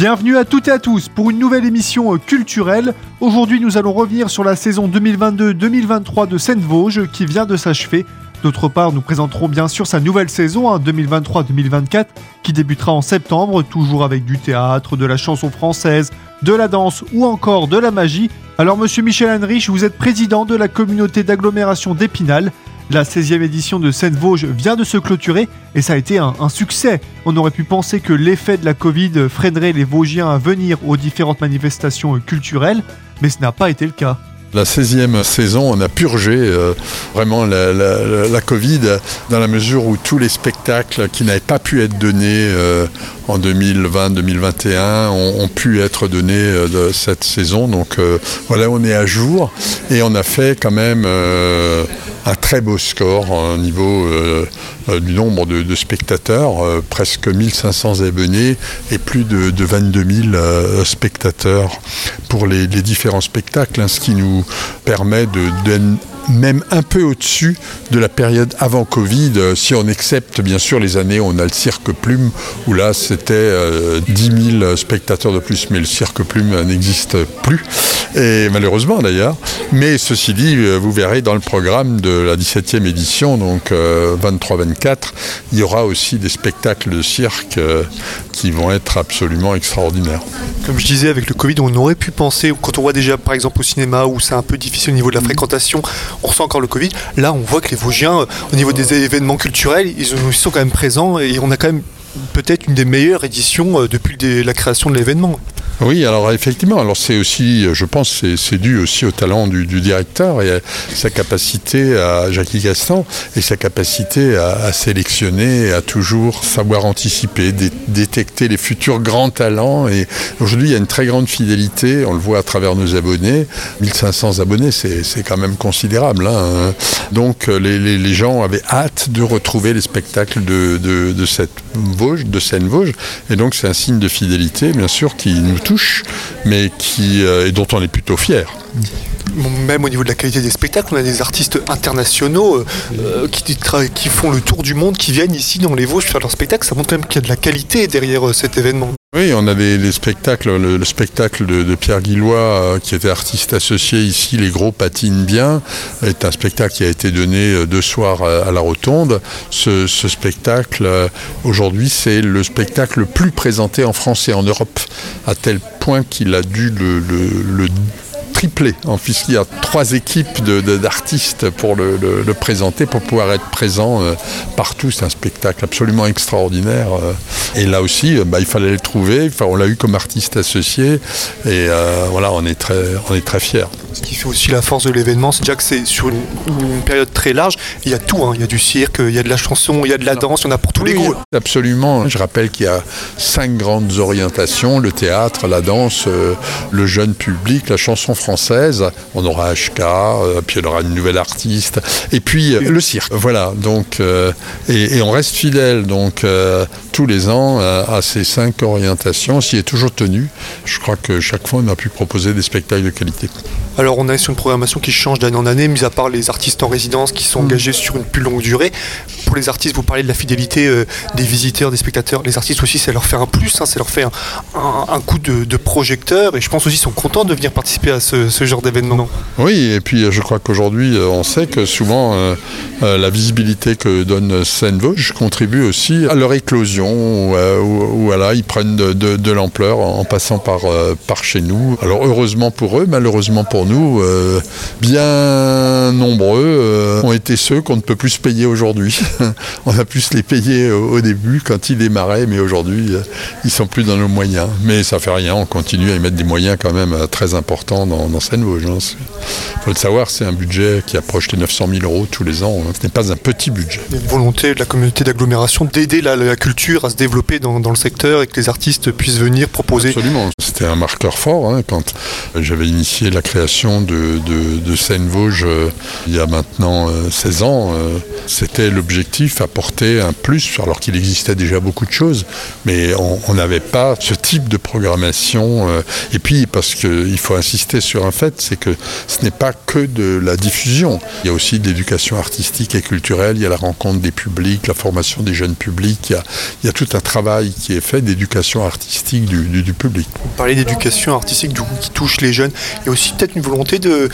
Bienvenue à toutes et à tous pour une nouvelle émission culturelle. Aujourd'hui, nous allons revenir sur la saison 2022-2023 de Seine-Vosges qui vient de s'achever. D'autre part, nous présenterons bien sûr sa nouvelle saison, 2023-2024, qui débutera en septembre, toujours avec du théâtre, de la chanson française, de la danse ou encore de la magie. Alors, monsieur Michel Henrich, vous êtes président de la communauté d'agglomération d'Épinal. La 16e édition de Seine-Vosges vient de se clôturer et ça a été un, succès. On aurait pu penser que l'effet de la Covid freinerait les Vosgiens à venir aux différentes manifestations culturelles, mais ce n'a pas été le cas. La 16e saison, on a purgé euh, vraiment la, Covid dans la mesure où tous les spectacles qui n'avaient pas pu être donnés euh, en 2020-2021 ont, pu être donnés euh, cette saison. Donc voilà, on est à jour et on a fait quand même un très beau score au niveau du nombre de, spectateurs, presque 1500 abonnés et plus de, de 22 000 spectateurs pour les, les différents spectacles, hein, ce qui nous permet de, de même un peu au-dessus de la période avant Covid, si on accepte bien sûr les années où on a le cirque plume, où là c'était euh, 10 000 spectateurs de plus, mais le cirque plume n'existe plus, et malheureusement d'ailleurs. Mais ceci dit, vous verrez dans le programme de la 17e édition, donc euh, 23-24, il y aura aussi des spectacles de cirque euh, qui vont être absolument extraordinaires. Comme je disais, avec le Covid, on aurait pu penser, quand on voit déjà par exemple au cinéma où c'est un peu difficile au niveau de la fréquentation, on ressent encore le Covid. Là, on voit que les Vosgiens, au niveau des événements culturels, ils sont quand même présents et on a quand même peut-être une des meilleures éditions depuis la création de l'événement. Oui, alors effectivement, alors c'est aussi, je pense, c'est dû aussi au talent du, directeur et à sa capacité à Jackie Gaston et sa capacité à, à sélectionner, à toujours savoir anticiper, dé, détecter les futurs grands talents. Et aujourd'hui, il y a une très grande fidélité, on le voit à travers nos abonnés. 1500 abonnés, c'est quand même considérable. Hein. Donc les, gens avaient hâte de retrouver les spectacles de, de, de cette Vosges, de Seine-Vosges. Et donc c'est un signe de fidélité, bien sûr, qui nous mais qui, euh, et dont on est plutôt fier. Même au niveau de la qualité des spectacles, on a des artistes internationaux euh, qui, qui, font le tour du monde, qui viennent ici dans les Vosges faire leur spectacle. Ça montre même qu'il y a de la qualité derrière euh, cet événement. Oui, on a les, les spectacles, le, le, spectacle de, Pierre Guillois, euh, qui était artiste associé ici, Les Gros patinent bien, est un spectacle qui a été donné deux soirs à, la Rotonde. Ce, spectacle, euh, aujourd'hui, c'est le spectacle le plus présenté en France et en Europe, à tel point qu'il a dû le triplé, puisqu'il y a trois équipes d'artistes de, de, pour le, le, le, présenter, pour pouvoir être présent euh, partout. C'est un spectacle absolument extraordinaire. Euh, et là aussi, euh, bah, il fallait le trouver. Enfin, on l'a eu comme artiste associé. Et euh, voilà, on est très, on est très fiers. Ce qui fait aussi la force de l'événement, c'est déjà que c'est sur une, une, période très large. Il y a tout. Hein. Il y a du cirque, il y a de la chanson, il y a de la danse, il y en a pour tous oui, les goûts. Absolument. Je rappelle qu'il y a cinq grandes orientations le théâtre, la danse, euh, le jeune public, la chanson française française, on aura HK, euh, puis il y aura une nouvelle artiste, et puis euh, le cirque. Voilà, donc, euh, et, et, on reste fidèle, donc tous les ans, à ces cinq orientations, s'y est toujours tenu. Je crois que chaque fois, on a pu proposer des spectacles de qualité. Alors on est sur une programmation qui change d'année en année, mis à part les artistes en résidence qui sont mmh. engagés sur une plus longue durée. Pour les artistes, vous parlez de la fidélité euh, des visiteurs, des spectateurs. Les artistes aussi, ça leur fait un plus, hein, ça leur fait un, coup de, projecteur. Et je pense aussi qu'ils sont contents de venir participer à ce, genre d'événement. Oui, et puis je crois qu'aujourd'hui, euh, on sait que souvent euh, euh, la visibilité que donne Seine-Vosges contribue aussi à leur éclosion, euh, voilà, ils prennent de, l'ampleur en passant par, euh, par chez nous. Alors heureusement pour eux, malheureusement pour nous, euh, bien nombreux euh, ont été ceux qu'on ne peut plus se payer aujourd'hui. on a pu se les payer au, au début quand ils démarraient, mais aujourd'hui, euh, ils sont plus dans nos moyens. Mais ça fait rien, on continue à y mettre des moyens quand même euh, très importants dans, dans Seine-Vosges. Il hein. faut le savoir, c'est un budget qui approche les 900 000 euros tous les ans. Hein. Ce n'est pas un petit budget. Il y a une volonté de la communauté d'agglomération d'aider la, la, culture à se développer dans, dans, le secteur et que les artistes puissent venir proposer. Absolument, c'était un marqueur fort hein, quand j'avais initié la création de, de, de Seine-Vosges euh, il y a maintenant euh, 16 ans. Euh, c'était l'objectif objectif apporter un plus, alors qu'il existait déjà beaucoup de choses, mais on n'avait pas ce type de programmation. Euh, et puis, parce qu'il faut insister sur un fait, c'est que ce n'est pas que de la diffusion. Il y a aussi de l'éducation artistique et culturelle, il y a la rencontre des publics, la formation des jeunes publics, il y a, tout un travail qui est fait d'éducation artistique du, public. Vous parlez d'éducation artistique qui touche les jeunes. Il y a aussi peut-être une volonté de,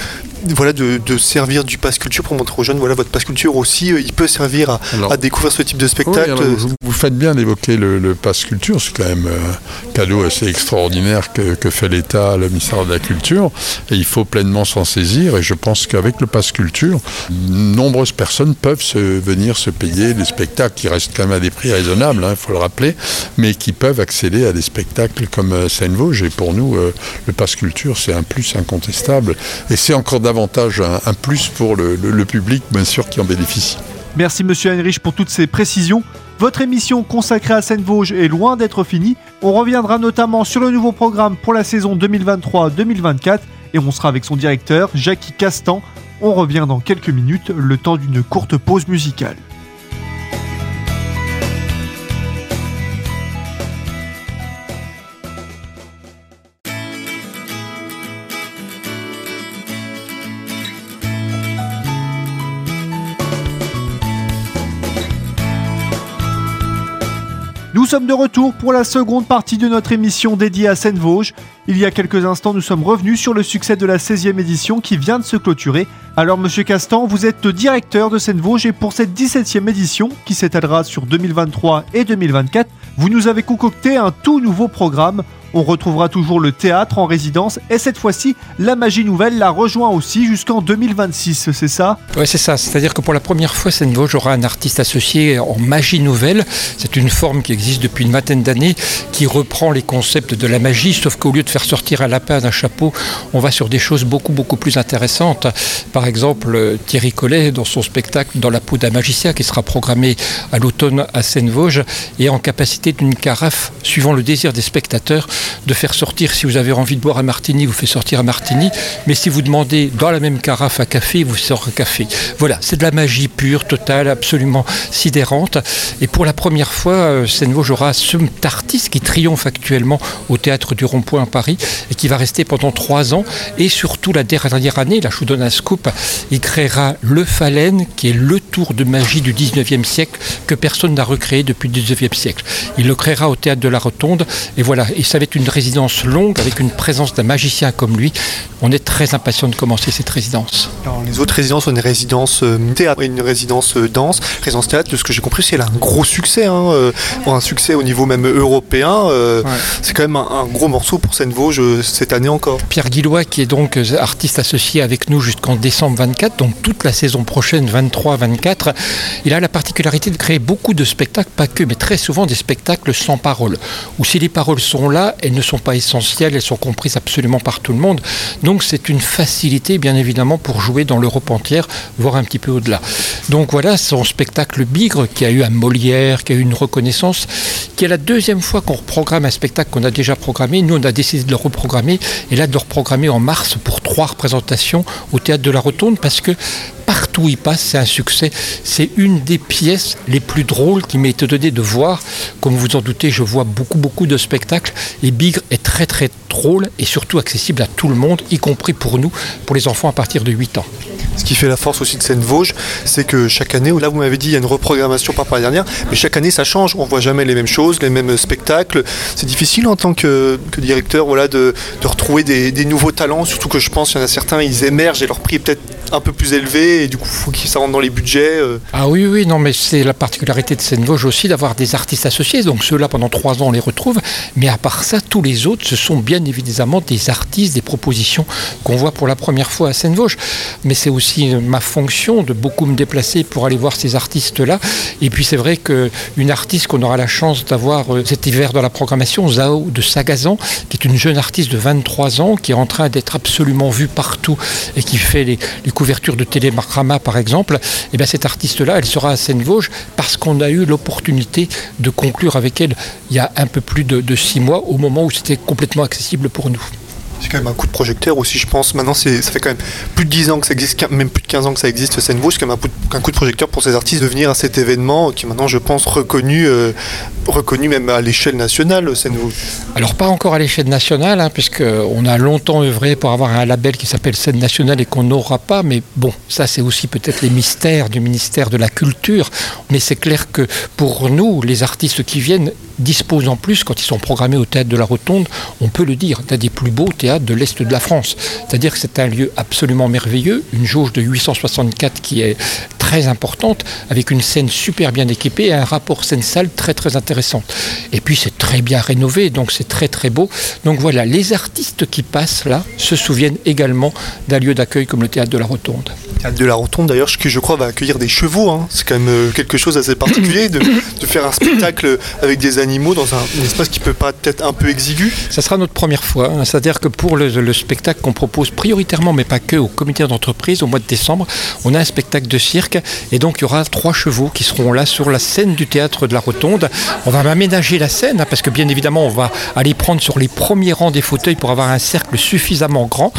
voilà, de, servir du passe culture pour montrer aux jeunes, voilà, votre passe culture aussi, euh, il peut servir à, découvrir ce type de spectacle. vous, faites bien d'évoquer le, le passe culture, c'est quand même un cadeau assez extraordinaire que, que fait l'État, le ministère de la Culture, et il faut pleinement s'en saisir, et je pense qu'avec le passe culture, nombreuses personnes peuvent se, venir se payer des spectacles qui restent quand même à des prix raisonnables, il hein, faut le rappeler, mais qui peuvent accéder à des spectacles comme euh, Seine-Vosges, et pour nous, euh, le passe culture, c'est un plus incontestable, et c'est encore davantage davantage un, plus pour le, public, bien sûr, qui en bénéficie. Merci Monsieur Heinrich pour toutes ces précisions. Votre émission consacrée à Seine-Vosges est loin d'être finie. On reviendra notamment sur le nouveau programme pour la saison 2023-2024 et on sera avec son directeur, Jackie Castan. On revient dans quelques minutes, le temps d'une courte pause musicale. Sommes de retour pour la seconde partie de notre émission dédiée à Seine-Vosges. Il y a quelques instants, nous sommes revenus sur le succès de la 16e édition qui vient de se clôturer. Alors, monsieur Castan, vous êtes directeur de Seine-Vosges et pour cette 17e édition, qui s'étalera sur 2023 et 2024, vous nous avez concocté un tout nouveau programme on retrouvera toujours le théâtre en résidence et cette fois-ci, la magie nouvelle la rejoint aussi jusqu'en 2026, c'est ça? Oui, c'est ça. C'est-à-dire que pour la première fois, cette vosges aura un artiste associé en magie nouvelle. C'est une forme qui existe depuis une vingtaine d'années qui reprend les concepts de la magie, sauf qu'au lieu de faire sortir un lapin d'un chapeau, on va sur des choses beaucoup, beaucoup plus intéressantes. Par exemple, Thierry Collet, dans son spectacle Dans la peau d'un magicien, qui sera programmé à l'automne à Seine-Vosges, est en capacité d'une carafe, suivant le désir des spectateurs, de faire sortir, si vous avez envie de boire un martini, vous fait sortir un martini, mais si vous demandez dans la même carafe à café, vous sort un café. Voilà, c'est de la magie pure, totale, absolument sidérante. Et pour la première fois, euh, Seine-Vosges aura ce artiste qui triomphe actuellement au théâtre du Rond-Point à Paris et qui va rester pendant trois ans. Et surtout, la dernière année, là je vous donne un scoop, il créera le Phalène, qui est le tour de magie du 19e siècle que personne n'a recréé depuis le 19e siècle. Il le créera au théâtre de la Rotonde. Et voilà, et ça va être une résidence longue avec une présence d'un magicien comme lui. On est très impatient de commencer cette résidence. les autres résidences ont une résidence euh, théâtre et une résidence euh, danse. Résidence théâtre, de ce que j'ai compris, c'est un gros succès, hein, euh, un succès au niveau même européen. C'est quand même un, gros morceau pour Cette année encore. Pierre Guillois, qui est donc artiste associé avec nous jusqu'en décembre 24, donc toute la saison prochaine 23-24, il a la particularité de créer beaucoup de spectacles, pas que, mais très souvent des spectacles sans parole. Ou si les paroles sont là, elles ne sont pas essentielles, elles sont comprises absolument par tout le monde. Donc c'est une facilité, bien évidemment, pour jouer dans l'Europe entière, voire un petit peu au-delà. Donc voilà, son spectacle Bigre, qui a eu un Molière, qui a eu une reconnaissance, qui est la deuxième fois qu'on reprogramme un spectacle qu'on a déjà programmé. Nous, on a décidé de le reprogrammer, et là de le reprogrammer en mars pour trois représentations au Théâtre de la Rotonde, parce que partout où il passe, c'est un succès. C'est une des pièces les plus drôles qui m'ait été donnée de voir. Comme vous en doutez, je vois beaucoup, beaucoup de spectacles. Et Bigre est très, très drôle et surtout accessible à tout le monde, y compris pour nous, pour les enfants à partir de 8 ans. Ce qui fait la force aussi de Seine-Vosges, c'est que chaque année, là vous m'avez dit il y a une reprogrammation par rapport la dernière, mais chaque année ça change, on voit jamais les mêmes choses, les mêmes spectacles. C'est difficile en tant que, directeur voilà, de, retrouver des, nouveaux talents, surtout que je pense qu'il y en a certains, ils émergent et leur prix est peut-être un peu plus élevé et du coup il faut qu'ils ça rentre dans les budgets. Euh. Ah oui, oui, non mais c'est la particularité de Seine-Vosges aussi d'avoir des artistes associés, donc ceux-là pendant trois ans on les retrouve, mais à part ça, tous les autres, ce sont bien évidemment des artistes, des propositions qu'on voit pour la première fois à Seine-Vosges. Mais c'est aussi ma fonction de beaucoup me déplacer pour aller voir ces artistes-là. Et puis c'est vrai qu'une artiste qu'on aura la chance d'avoir euh, cet hiver dans la programmation, Zao de Sagazan, qui est une jeune artiste de 23 ans, qui est en train d'être absolument vue partout et qui fait les, couvertures de Télémarama par exemple, et eh bien cette artiste-là, elle sera à Seine-Vosges parce qu'on a eu l'opportunité de conclure avec elle il y a un peu plus de six mois, au moment où c'était complètement accessible pour nous. C'est quand même un coup de projecteur aussi, je pense. Maintenant, ça fait quand même plus de 10 ans que ça existe, même plus de 15 ans que ça existe, scène C'est quand même un coup, de, projecteur pour ces artistes de venir à cet événement qui est maintenant, je pense, reconnu, euh, reconnu même à l'échelle nationale, scène Alors, pas encore à l'échelle nationale, hein, puisqu'on a longtemps œuvré pour avoir un label qui s'appelle scène nationale et qu'on n'aura pas. Mais bon, ça, c'est aussi peut-être les mystères du ministère de la Culture. Mais c'est clair que pour nous, les artistes qui viennent disposent en plus, quand ils sont programmés au théâtre de la Rotonde, on peut le dire, d'un des plus beaux théâtres de l'Est de la France. C'est-à-dire que c'est un lieu absolument merveilleux, une jauge de 864 qui est très importante, avec une scène super bien équipée et un rapport scène-salle très très intéressant. Et puis c'est très bien rénové, donc c'est très très beau. Donc voilà, les artistes qui passent là se souviennent également d'un lieu d'accueil comme le théâtre de la Rotonde. Théâtre de la Rotonde d'ailleurs, qui je crois va accueillir des chevaux. Hein. C'est quand même euh, quelque chose d'assez particulier de, faire un spectacle avec des animaux dans un, espace qui peut pas être un peu exigu. Ça sera notre première fois. Hein. C'est-à-dire que pour le, le spectacle qu'on propose prioritairement, mais pas que, au comité d'entreprise au mois de décembre, on a un spectacle de cirque et donc il y aura trois chevaux qui seront là sur la scène du théâtre de la Rotonde. On va aménager la scène hein, parce que bien évidemment on va aller prendre sur les premiers rangs des fauteuils pour avoir un cercle suffisamment grand.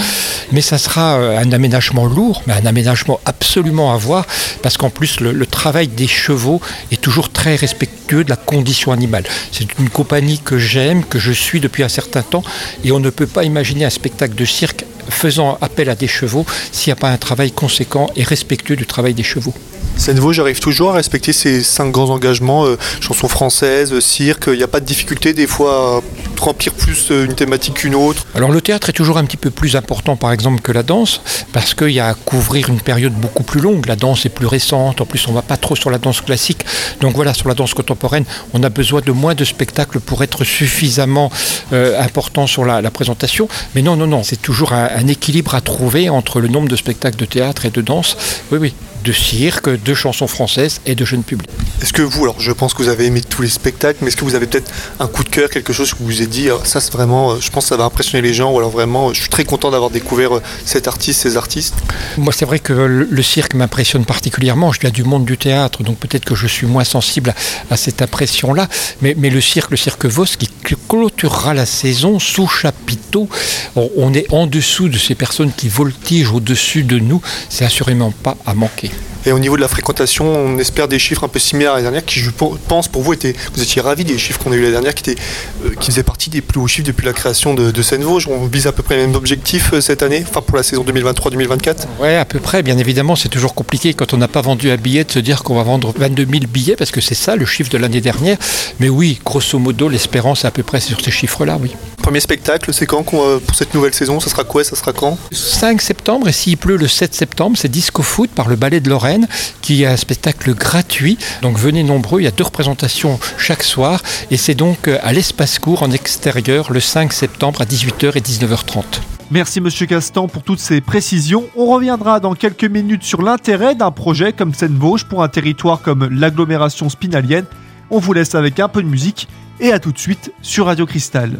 Mais ça sera euh, un aménagement lourd, mais un aménagement absolument à voir parce qu'en plus le, le travail des chevaux est toujours très respectueux de la condition animale. C'est une compagnie que j'aime, que je suis depuis un certain temps et on ne peut pas imaginer un spectacle de cirque faisant appel à des chevaux s'il n'y a pas un travail conséquent et respectueux du travail des chevaux. Seine-Vosges arrive toujours à respecter ces cinq grands engagements, euh, chansons françaises, cirque, il n'y a pas de difficulté des fois à remplir plus euh, une thématique qu'une autre. Alors le théâtre est toujours un petit peu plus important par exemple que la danse, parce qu'il y a à couvrir une période beaucoup plus longue, la danse est plus récente, en plus on ne va pas trop sur la danse classique, donc voilà, sur la danse contemporaine, on a besoin de moins de spectacles pour être suffisamment euh, important sur la, présentation, mais non, non, non, c'est toujours un équilibre à trouver entre le nombre de spectacles de théâtre et de danse, oui, oui, de cirque, de chansons françaises et de jeunes publics. Est-ce que vous, alors je pense que vous avez aimé tous les spectacles, mais est-ce que vous avez peut-être un coup de cœur, quelque chose que vous vous avez dit, ah, ça c'est vraiment, euh, je pense que ça va impressionner les gens, ou alors vraiment, je suis très content d'avoir découvert euh, cet artiste, ces artistes? Moi c'est vrai que le, cirque m'impressionne particulièrement, je viens du monde du théâtre, donc peut-être que je suis moins sensible à cette impression-là, mais, mais le cirque, le cirque Vos, qui clôturera la saison sous chapiteau, on est en dessous de ces personnes qui voltigent au-dessus de nous, c'est assurément pas à manquer. Et au niveau de la fréquentation, on espère des chiffres un peu similaires à la dernière, qui je pense pour vous étaient, vous étiez ravis des chiffres qu'on a eu la dernière, qui, étaient, euh, qui faisaient partie des plus hauts chiffres depuis la création de, de Seine-Vosges. On vise à peu près les mêmes objectifs euh, cette année, enfin pour la saison 2023-2024 Oui, à peu près. Bien évidemment, c'est toujours compliqué quand on n'a pas vendu un billet de se dire qu'on va vendre 22 000 billets, parce que c'est ça le chiffre de l'année dernière. Mais oui, grosso modo, l'espérance est à peu près sur ces chiffres-là, oui. Premier spectacle, c'est quand pour cette nouvelle saison? Ça sera quoi? Ça sera quand? 5 septembre, et s'il pleut le 7 septembre, c'est Disco Foot par le Ballet de Lorraine, qui est un spectacle gratuit. Donc venez nombreux, il y a deux représentations chaque soir, et c'est donc euh, à l'espace court en extérieur le 5 septembre à 18h et 19h30. Merci Monsieur Castan pour toutes ces précisions. On reviendra dans quelques minutes sur l'intérêt d'un projet comme Seine-Vosges pour un territoire comme l'agglomération spinalienne. On vous laisse avec un peu de musique et à tout de suite sur Radio Cristal.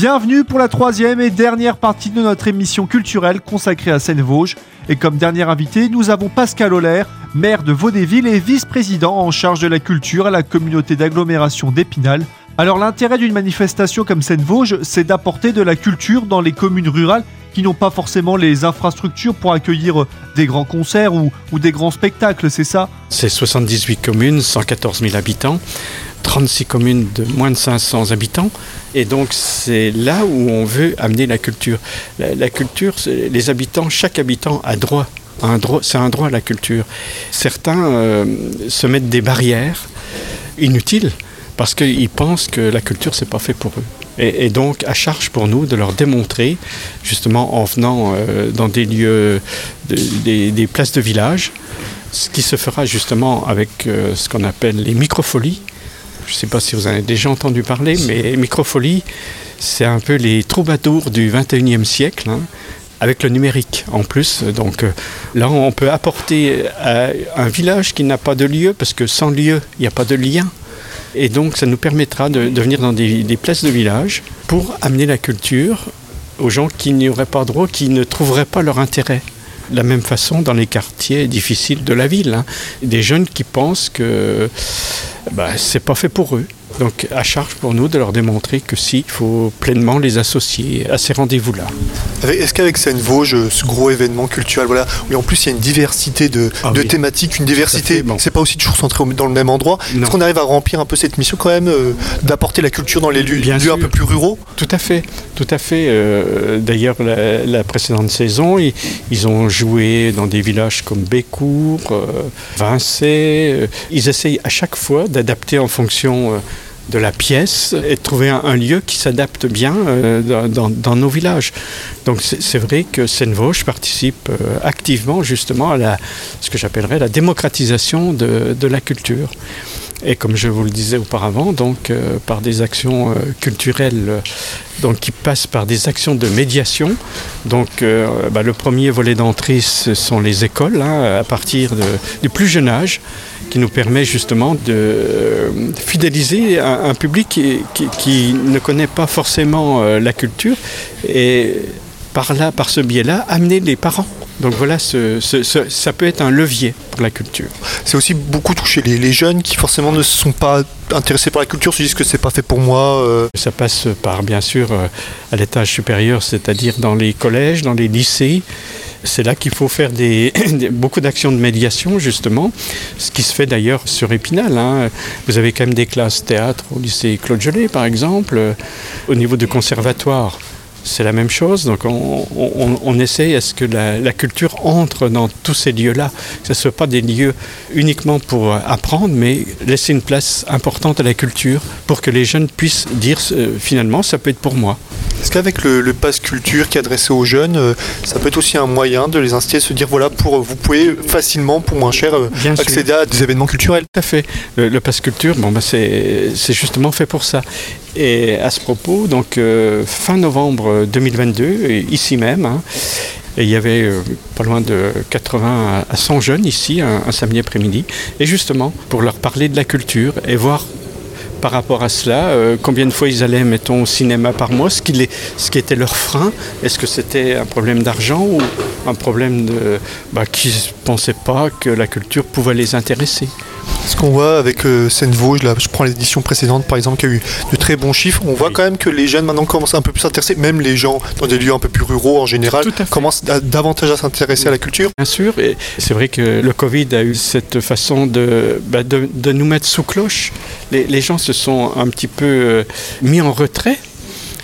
Bienvenue pour la troisième et dernière partie de notre émission culturelle consacrée à Seine-Vosges. Et comme dernier invité, nous avons Pascal Holler, maire de Vaudéville et vice-président en charge de la culture à la communauté d'agglomération d'Épinal. Alors l'intérêt d'une manifestation comme Seine-Vosges, c'est d'apporter de la culture dans les communes rurales qui n'ont pas forcément les infrastructures pour accueillir des grands concerts ou, ou des grands spectacles, c'est ça? C'est 78 communes, 114 000 habitants. 36 communes de moins de 500 habitants. Et donc c'est là où on veut amener la culture. La, culture, les habitants, chaque habitant a droit. Droit c'est un droit à la culture. Certains euh, se mettent des barrières inutiles parce qu'ils pensent que la culture, c'est pas fait pour eux. Et, donc, à charge pour nous de leur démontrer, justement en venant euh, dans des lieux, des, places de village, ce qui se fera justement avec euh, ce qu'on appelle les microfolies. Je ne sais pas si vous en avez déjà entendu parler, mais microfolie, c'est un peu les troubadours du 21e siècle. Hein, avec le numérique en plus. Donc euh, là, on peut apporter à un village qui n'a pas de lieu, parce que sans lieu, il n'y a pas de lien. Et donc ça nous permettra de, venir dans des, des places de village pour amener la culture aux gens qui n'y auraient pas droit, qui ne trouveraient pas leur intérêt. De la même façon dans les quartiers difficiles de la ville. Hein. Des jeunes qui pensent que bah, c'est pas fait pour eux. Donc à charge pour nous de leur démontrer que si, il faut pleinement les associer à ces rendez-vous-là. Est-ce qu'avec Seine Vosges, ce gros événement culturel, voilà, où en plus il y a une diversité de, ah thématiques, une diversité, c'est pas aussi toujours centré dans le même endroit, est-ce qu'on arrive à remplir un peu cette mission quand même, euh, d'apporter la culture dans les lieux, lieux un peu plus ruraux? Tout à fait, tout à fait. Euh, d'ailleurs, la, précédente saison, ils, ont joué dans des villages comme Bécourt, euh, ils essayent à chaque fois d'adapter en fonction de la pièce et de trouver un, lieu qui s'adapte bien euh, dans, nos villages. Donc c'est vrai que Seine-Vosges participe euh, activement justement à ce que j'appellerais la démocratisation de, la culture. Et comme je vous le disais auparavant, donc euh, par des actions culturelles donc, qui passent par des actions de médiation. Donc bah, le premier volet d'entrée, ce sont les écoles, hein, à partir du plus jeune âge qui nous permet justement de euh, fidéliser un, public qui, ne connaît pas forcément euh, la culture et par là, par ce biais-là, amener les parents. Donc voilà, ça peut être un levier pour la culture. C'est aussi beaucoup toucher les, jeunes qui forcément ne sont pas intéressés par la culture, se disent que c'est pas fait pour moi. Euh. Ça passe par bien sûr à l'étage supérieur, c'est-à-dire dans les collèges, dans les lycées. C'est là qu'il faut faire des, beaucoup d'actions de médiation, justement, ce qui se fait d'ailleurs sur Épinal. Hein. Vous avez quand même des classes théâtre au lycée Claude Gelée, par exemple. Au niveau du conservatoire, c'est la même chose. Donc on, on, essaye à ce que la, culture entre dans tous ces lieux-là, que ce ne soit pas des lieux uniquement pour apprendre, mais laisser une place importante à la culture pour que les jeunes puissent dire euh, finalement ça peut être pour moi. Est-ce qu'avec le, le pass culture qui est adressé aux jeunes, euh, ça peut être aussi un moyen de les inciter à se dire voilà, pour, vous pouvez facilement, pour moins cher, euh, accéder à des événements culturels? Tout à fait. Le, pass culture, bon, bah, c'est justement fait pour ça. Et à ce propos, donc euh, fin novembre 2022, ici même, hein, il y avait pas loin de 80 à 100 jeunes ici, un, samedi après-midi. Et justement, pour leur parler de la culture et voir par rapport à cela euh, Combien de fois ils allaient, mettons, au cinéma par mois ce qui, ce qui était leur frein Est-ce que c'était un problème d'argent ou un problème de, bah, qu'ils ne pensaient pas que la culture pouvait les intéresser? Ce qu'on voit avec euh, Seine-Vosges, là, je prends l'édition précédente par exemple, qui a eu de très bons chiffres, on voit quand même que les jeunes maintenant commencent un peu plus à s'intéresser, même les gens dans des lieux un peu plus ruraux en général, commencent davantage à s'intéresser à la culture. Bien sûr, et c'est vrai que le Covid a eu cette façon de, bah, de, nous mettre sous cloche. Les, gens se sont un petit peu euh, mis en retrait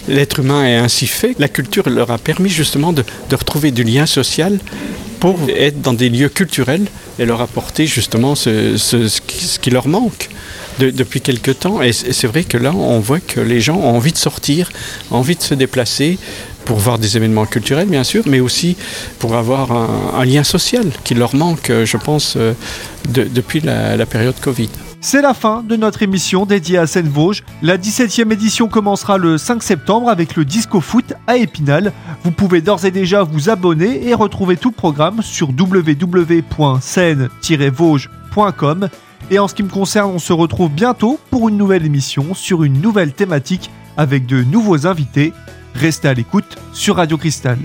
l'être humain est ainsi fait. La culture leur a permis justement de, de, retrouver du lien social pour être dans des lieux culturels et leur apporter justement ce, qui, leur manque depuis quelque temps. Et c'est vrai que là, on voit que les gens ont envie de sortir, envie de se déplacer pour voir des événements culturels, bien sûr, mais aussi pour avoir un, lien social qui leur manque, je pense, euh, depuis la période Covid. C'est la fin de notre émission dédiée à Seine-Vosges. La 17e édition commencera le 5 septembre avec le Disco Foot à Épinal. Vous pouvez d'ores et déjà vous abonner et retrouver tout le programme sur www.seine-vosges.com. Et en ce qui me concerne, on se retrouve bientôt pour une nouvelle émission sur une nouvelle thématique avec de nouveaux invités. Restez à l'écoute sur Radio Cristal.